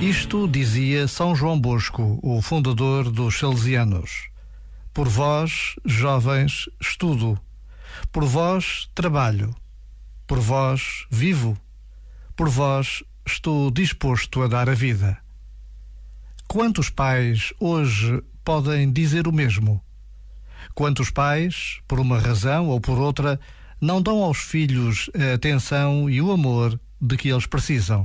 Isto dizia São João Bosco, o fundador dos Salesianos. Por vós, jovens, estudo. Por vós, trabalho. Por vós, vivo. Por vós, estou disposto a dar a vida. Quantos pais hoje podem dizer o mesmo? Quantos pais, por uma razão ou por outra, não dão aos filhos a atenção e o amor de que eles precisam?